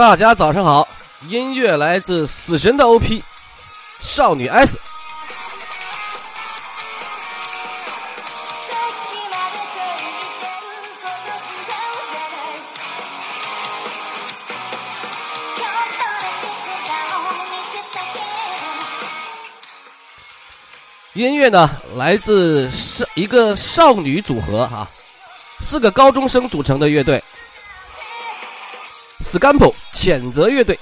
大家早上好，音乐来自死神的 OP，少女 S。音乐呢，来自少一个少女组合哈，四个高中生组成的乐队。Scampo 谴责乐队。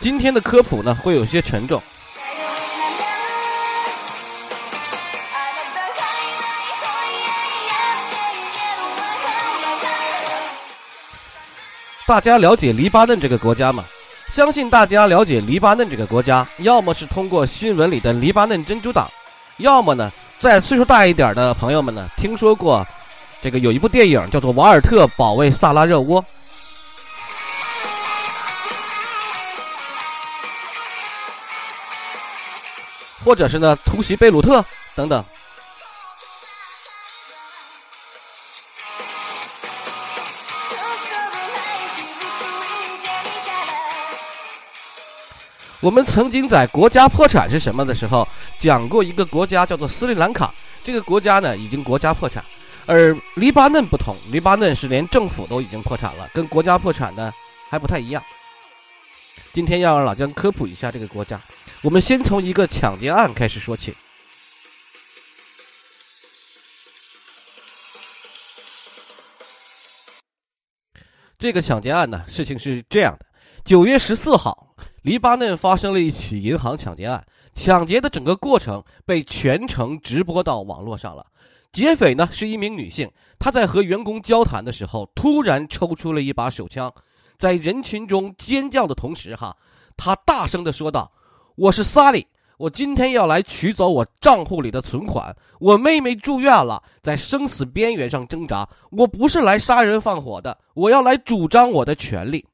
今天的科普呢，会有些沉重。大家了解黎巴嫩这个国家吗？相信大家了解黎巴嫩这个国家，要么是通过新闻里的黎巴嫩珍珠党，要么呢，在岁数大一点的朋友们呢，听说过这个有一部电影叫做《瓦尔特保卫萨拉热窝》，或者是呢突袭贝鲁特等等。我们曾经在国家破产是什么的时候讲过一个国家叫做斯里兰卡，这个国家呢已经国家破产，而黎巴嫩不同，黎巴嫩是连政府都已经破产了，跟国家破产呢还不太一样。今天要让老姜科普一下这个国家，我们先从一个抢劫案开始说起。这个抢劫案呢，事情是这样的：九月十四号。黎巴嫩发生了一起银行抢劫案，抢劫的整个过程被全程直播到网络上了。劫匪呢是一名女性，她在和员工交谈的时候，突然抽出了一把手枪，在人群中尖叫的同时，哈，她大声的说道：“我是萨利，我今天要来取走我账户里的存款。我妹妹住院了，在生死边缘上挣扎。我不是来杀人放火的，我要来主张我的权利。”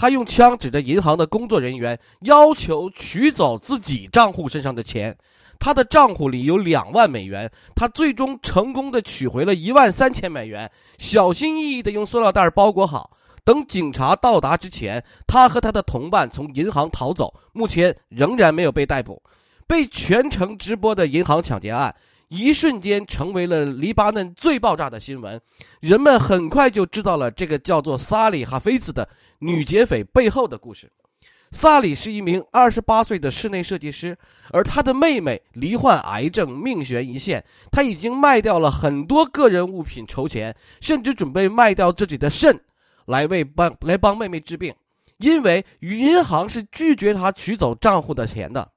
他用枪指着银行的工作人员，要求取走自己账户身上的钱。他的账户里有两万美元，他最终成功的取回了一万三千美元，小心翼翼的用塑料袋包裹好。等警察到达之前，他和他的同伴从银行逃走，目前仍然没有被逮捕。被全程直播的银行抢劫案。一瞬间成为了黎巴嫩最爆炸的新闻，人们很快就知道了这个叫做萨里哈菲兹的女劫匪背后的故事。萨里是一名二十八岁的室内设计师，而他的妹妹罹患癌症，命悬一线。他已经卖掉了很多个人物品筹钱，甚至准备卖掉自己的肾，来为帮来帮妹妹治病，因为银行是拒绝他取走账户的钱的。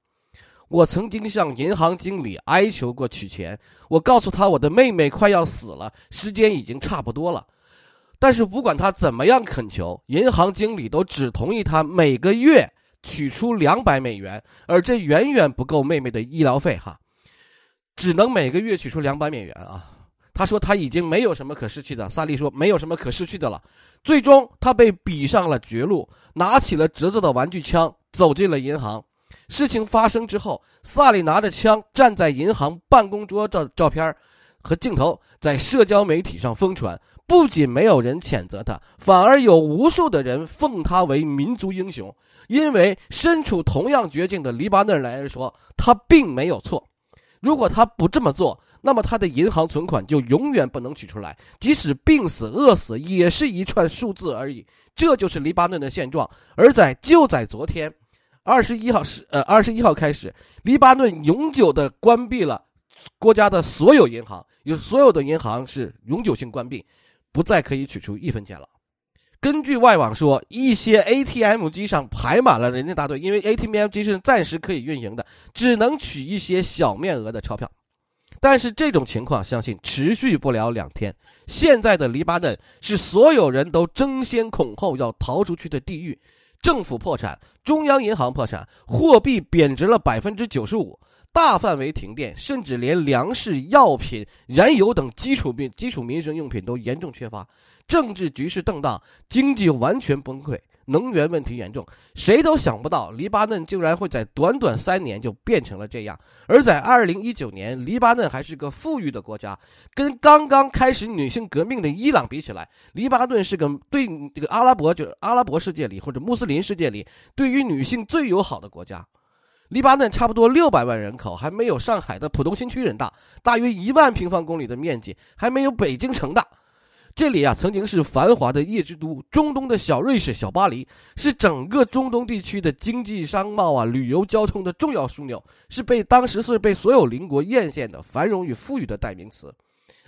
我曾经向银行经理哀求过取钱，我告诉他我的妹妹快要死了，时间已经差不多了。但是不管他怎么样恳求，银行经理都只同意他每个月取出两百美元，而这远远不够妹妹的医疗费哈，只能每个月取出两百美元啊。他说他已经没有什么可失去的，萨利说没有什么可失去的了。最终他被逼上了绝路，拿起了侄子的玩具枪，走进了银行。事情发生之后，萨利拿着枪站在银行办公桌照照片和镜头在社交媒体上疯传。不仅没有人谴责他，反而有无数的人奉他为民族英雄。因为身处同样绝境的黎巴嫩人来说，他并没有错。如果他不这么做，那么他的银行存款就永远不能取出来，即使病死、饿死，也是一串数字而已。这就是黎巴嫩的现状。而在就在昨天。二十一号是呃，二十一号开始，黎巴嫩永久的关闭了国家的所有银行，有所有的银行是永久性关闭，不再可以取出一分钱了。根据外网说，一些 ATM 机上排满了人家大队，因为 ATM 机是暂时可以运营的，只能取一些小面额的钞票。但是这种情况相信持续不了两天。现在的黎巴嫩是所有人都争先恐后要逃出去的地狱。政府破产，中央银行破产，货币贬值了百分之九十五，大范围停电，甚至连粮食、药品、燃油等基础民基础民生用品都严重缺乏，政治局势动荡，经济完全崩溃。能源问题严重，谁都想不到黎巴嫩竟然会在短短三年就变成了这样。而在二零一九年，黎巴嫩还是个富裕的国家，跟刚刚开始女性革命的伊朗比起来，黎巴嫩是个对这个阿拉伯就阿拉伯世界里或者穆斯林世界里对于女性最友好的国家。黎巴嫩差不多六百万人口，还没有上海的浦东新区人大，大约一万平方公里的面积，还没有北京城大。这里啊，曾经是繁华的夜之都，中东的小瑞士、小巴黎，是整个中东地区的经济、商贸啊、旅游、交通的重要枢纽，是被当时是被所有邻国艳羡的繁荣与富裕的代名词。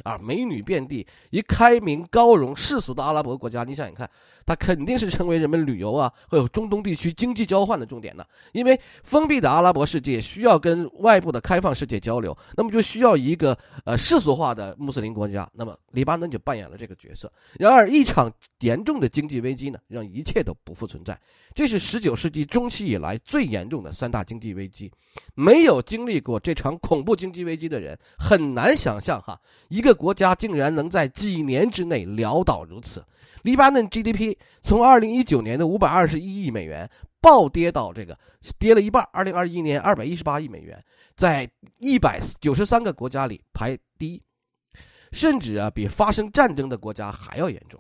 啊，美女遍地，一开明、高荣、世俗的阿拉伯国家，你想想看，它肯定是成为人们旅游啊，还有中东地区经济交换的重点呢。因为封闭的阿拉伯世界需要跟外部的开放世界交流，那么就需要一个呃世俗化的穆斯林国家。那么黎巴嫩就扮演了这个角色。然而，一场严重的经济危机呢，让一切都不复存在。这是十九世纪中期以来最严重的三大经济危机。没有经历过这场恐怖经济危机的人，很难想象哈一。一个国家竟然能在几年之内潦倒如此，黎巴嫩 GDP 从二零一九年的五百二十一亿美元暴跌到这个跌了一半，二零二一年二百一十八亿美元，在一百九十三个国家里排第一，甚至啊比发生战争的国家还要严重。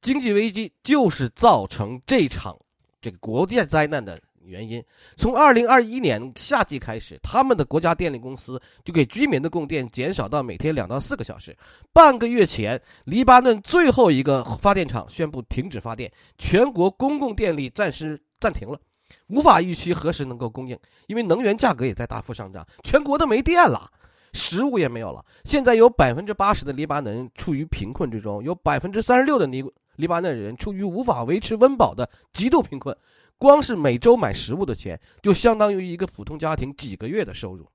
经济危机就是造成这场这个国际灾难的。原因从二零二一年夏季开始，他们的国家电力公司就给居民的供电减少到每天两到四个小时。半个月前，黎巴嫩最后一个发电厂宣布停止发电，全国公共电力暂时暂停了，无法预期何时能够供应，因为能源价格也在大幅上涨，全国都没电了，食物也没有了。现在有百分之八十的黎巴嫩人处于贫困之中，有百分之三十六的黎黎巴嫩人处于无法维持温饱的极度贫困。光是每周买食物的钱，就相当于一个普通家庭几个月的收入。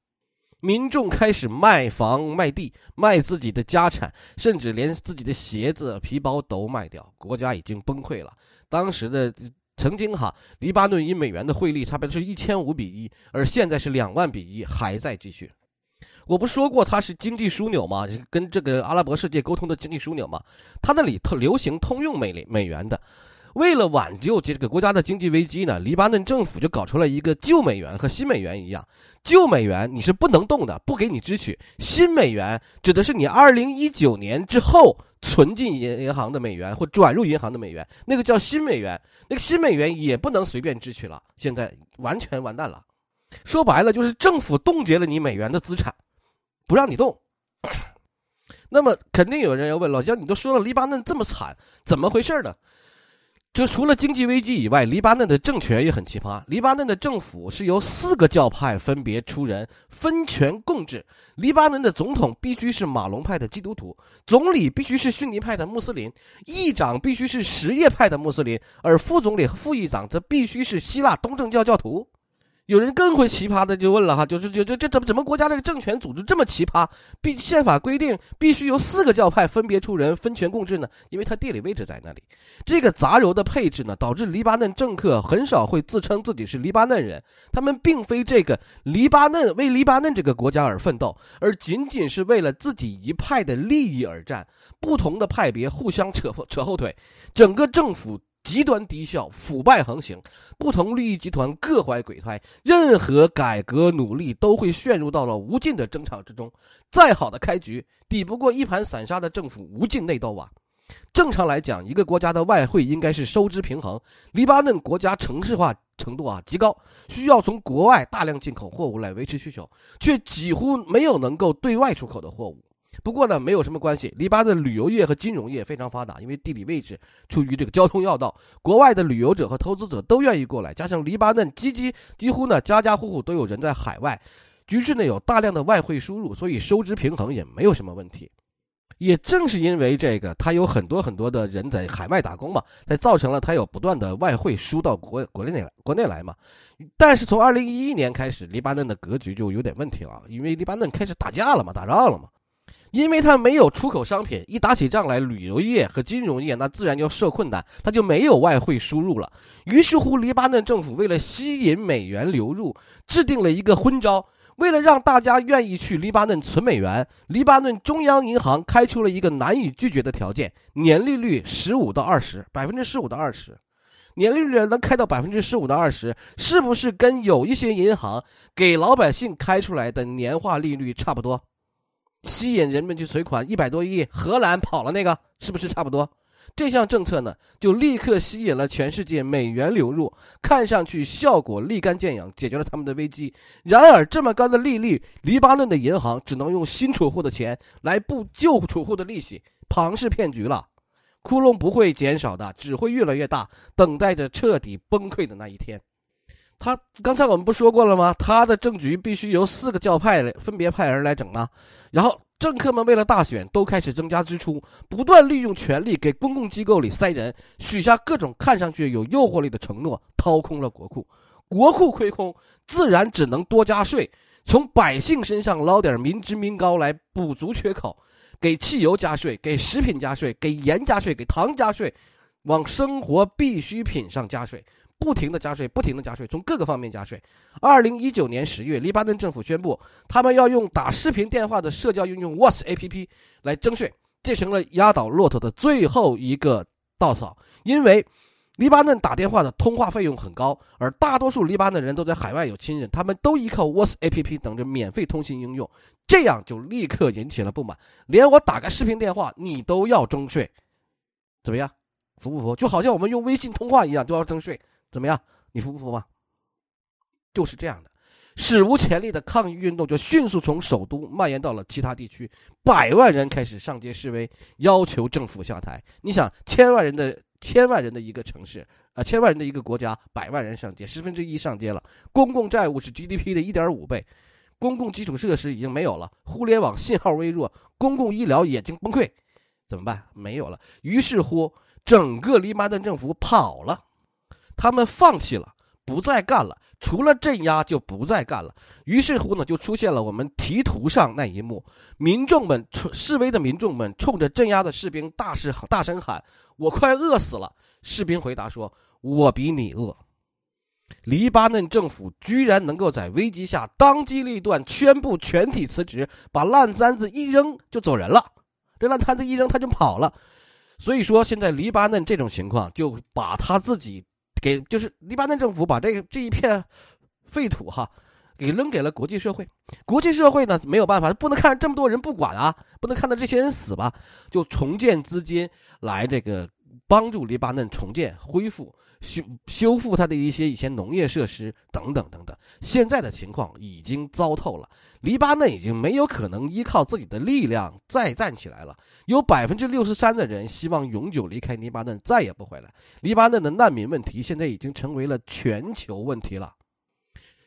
民众开始卖房卖地，卖自己的家产，甚至连自己的鞋子、皮包都卖掉。国家已经崩溃了。当时的曾经哈，黎巴嫩一美元的汇率差不多是一千五比一，而现在是两万比一，还在继续。我不说过它是经济枢纽吗？跟这个阿拉伯世界沟通的经济枢纽吗？它那里特流行通用美美元的。为了挽救这个国家的经济危机呢，黎巴嫩政府就搞出了一个旧美元和新美元一样。旧美元你是不能动的，不给你支取；新美元指的是你二零一九年之后存进银银行的美元或转入银行的美元，那个叫新美元。那个新美元也不能随便支取了，现在完全完蛋了。说白了就是政府冻结了你美元的资产，不让你动。那么肯定有人要问老姜，你都说了黎巴嫩这么惨，怎么回事呢？这除了经济危机以外，黎巴嫩的政权也很奇葩。黎巴嫩的政府是由四个教派分别出人，分权共治。黎巴嫩的总统必须是马龙派的基督徒，总理必须是逊尼派的穆斯林，议长必须是什叶派的穆斯林，而副总理和副议长则必须是希腊东正教教徒。有人更会奇葩的就问了哈，就是就就这怎么怎么国家这个政权组织这么奇葩？必宪法规定必须由四个教派分别出人，分权共治呢？因为它地理位置在那里。这个杂糅的配置呢，导致黎巴嫩政客很少会自称自己是黎巴嫩人，他们并非这个黎巴嫩为黎巴嫩这个国家而奋斗，而仅仅是为了自己一派的利益而战。不同的派别互相扯扯后腿，整个政府。极端低效、腐败横行，不同利益集团各怀鬼胎，任何改革努力都会陷入到了无尽的争吵之中。再好的开局，抵不过一盘散沙的政府无尽内斗啊！正常来讲，一个国家的外汇应该是收支平衡。黎巴嫩国家城市化程度啊极高，需要从国外大量进口货物来维持需求，却几乎没有能够对外出口的货物。不过呢，没有什么关系。黎巴嫩旅游业和金融业非常发达，因为地理位置处于这个交通要道，国外的旅游者和投资者都愿意过来。加上黎巴嫩几几几乎呢家家户户都有人在海外，局势呢有大量的外汇输入，所以收支平衡也没有什么问题。也正是因为这个，他有很多很多的人在海外打工嘛，才造成了他有不断的外汇输到国国内来国内来嘛。但是从二零一一年开始，黎巴嫩的格局就有点问题了，因为黎巴嫩开始打架了嘛，打仗了嘛。因为他没有出口商品，一打起仗来，旅游业和金融业那自然就受困难，他就没有外汇输入了。于是乎，黎巴嫩政府为了吸引美元流入，制定了一个昏招。为了让大家愿意去黎巴嫩存美元，黎巴嫩中央银行开出了一个难以拒绝的条件：年利率十五到二十，百分之十五到二十。年利率能开到百分之十五到二十，是不是跟有一些银行给老百姓开出来的年化利率差不多？吸引人们去存款一百多亿，荷兰跑了那个是不是差不多？这项政策呢，就立刻吸引了全世界美元流入，看上去效果立竿见影，解决了他们的危机。然而，这么高的利率，黎巴嫩的银行只能用新储户的钱来付旧储户的利息，庞氏骗局了。窟窿不会减少的，只会越来越大，等待着彻底崩溃的那一天。他刚才我们不说过了吗？他的政局必须由四个教派来分别派人来整啊。然后政客们为了大选都开始增加支出，不断利用权力给公共机构里塞人，许下各种看上去有诱惑力的承诺，掏空了国库。国库亏空，自然只能多加税，从百姓身上捞点民脂民膏来补足缺口，给汽油加税，给食品加税，给盐加税，给糖加税，往生活必需品上加税。不停的加税，不停的加税，从各个方面加税。二零一九年十月，黎巴嫩政府宣布，他们要用打视频电话的社交应用 WhatsApp 来征税，这成了压倒骆驼的最后一个稻草。因为黎巴嫩打电话的通话费用很高，而大多数黎巴嫩人都在海外有亲人，他们都依靠 WhatsApp 等着免费通信应用，这样就立刻引起了不满。连我打个视频电话，你都要征税，怎么样？服不服？就好像我们用微信通话一样，都要征税。怎么样？你服不服吧？就是这样的，史无前例的抗议运动就迅速从首都蔓延到了其他地区，百万人开始上街示威，要求政府下台。你想，千万人的千万人的一个城市，啊，千万人的一个国家，百万人上街，十分之一上街了。公共债务是 GDP 的一点五倍，公共基础设施已经没有了，互联网信号微弱，公共医疗已经崩溃，怎么办？没有了。于是乎，整个黎巴嫩政府跑了。他们放弃了，不再干了，除了镇压就不再干了。于是乎呢，就出现了我们题图上那一幕：民众们示威的民众们冲着镇压的士兵大声大声喊：“我快饿死了！”士兵回答说：“我比你饿。”黎巴嫩政府居然能够在危机下当机立断，宣布全体辞职，把烂摊子一扔就走人了。这烂摊子一扔，他就跑了。所以说，现在黎巴嫩这种情况，就把他自己。给就是黎巴嫩政府把这个这一片废土哈，给扔给了国际社会。国际社会呢没有办法，不能看着这么多人不管啊，不能看到这些人死吧，就重建资金来这个帮助黎巴嫩重建、恢复、修修复它的一些以前农业设施等等等等。现在的情况已经糟透了。黎巴嫩已经没有可能依靠自己的力量再站起来了。有百分之六十三的人希望永久离开黎巴嫩，再也不回来。黎巴嫩的难民问题现在已经成为了全球问题了。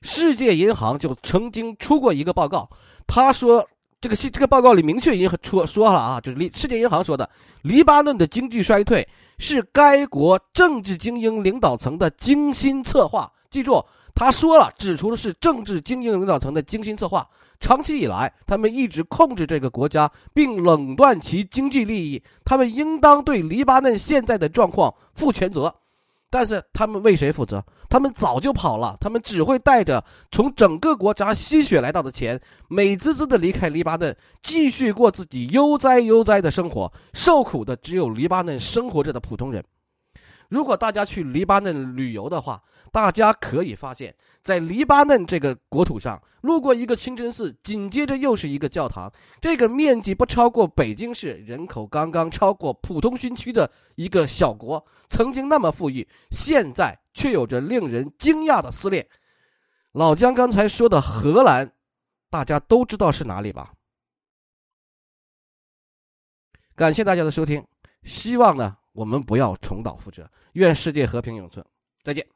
世界银行就曾经出过一个报告，他说这个信这个报告里明确已经说说了啊，就是黎世界银行说的，黎巴嫩的经济衰退是该国政治精英领导层的精心策划。记住。他说了，指出的是政治精英领导层的精心策划。长期以来，他们一直控制这个国家，并垄断其经济利益。他们应当对黎巴嫩现在的状况负全责。但是，他们为谁负责？他们早就跑了。他们只会带着从整个国家吸血来到的钱，美滋滋的离开黎巴嫩，继续过自己悠哉悠哉的生活。受苦的只有黎巴嫩生活着的普通人。如果大家去黎巴嫩旅游的话，大家可以发现，在黎巴嫩这个国土上，路过一个清真寺，紧接着又是一个教堂。这个面积不超过北京市、人口刚刚超过浦东新区的一个小国，曾经那么富裕，现在却有着令人惊讶的撕裂。老姜刚才说的荷兰，大家都知道是哪里吧？感谢大家的收听，希望呢。我们不要重蹈覆辙，愿世界和平永存。再见。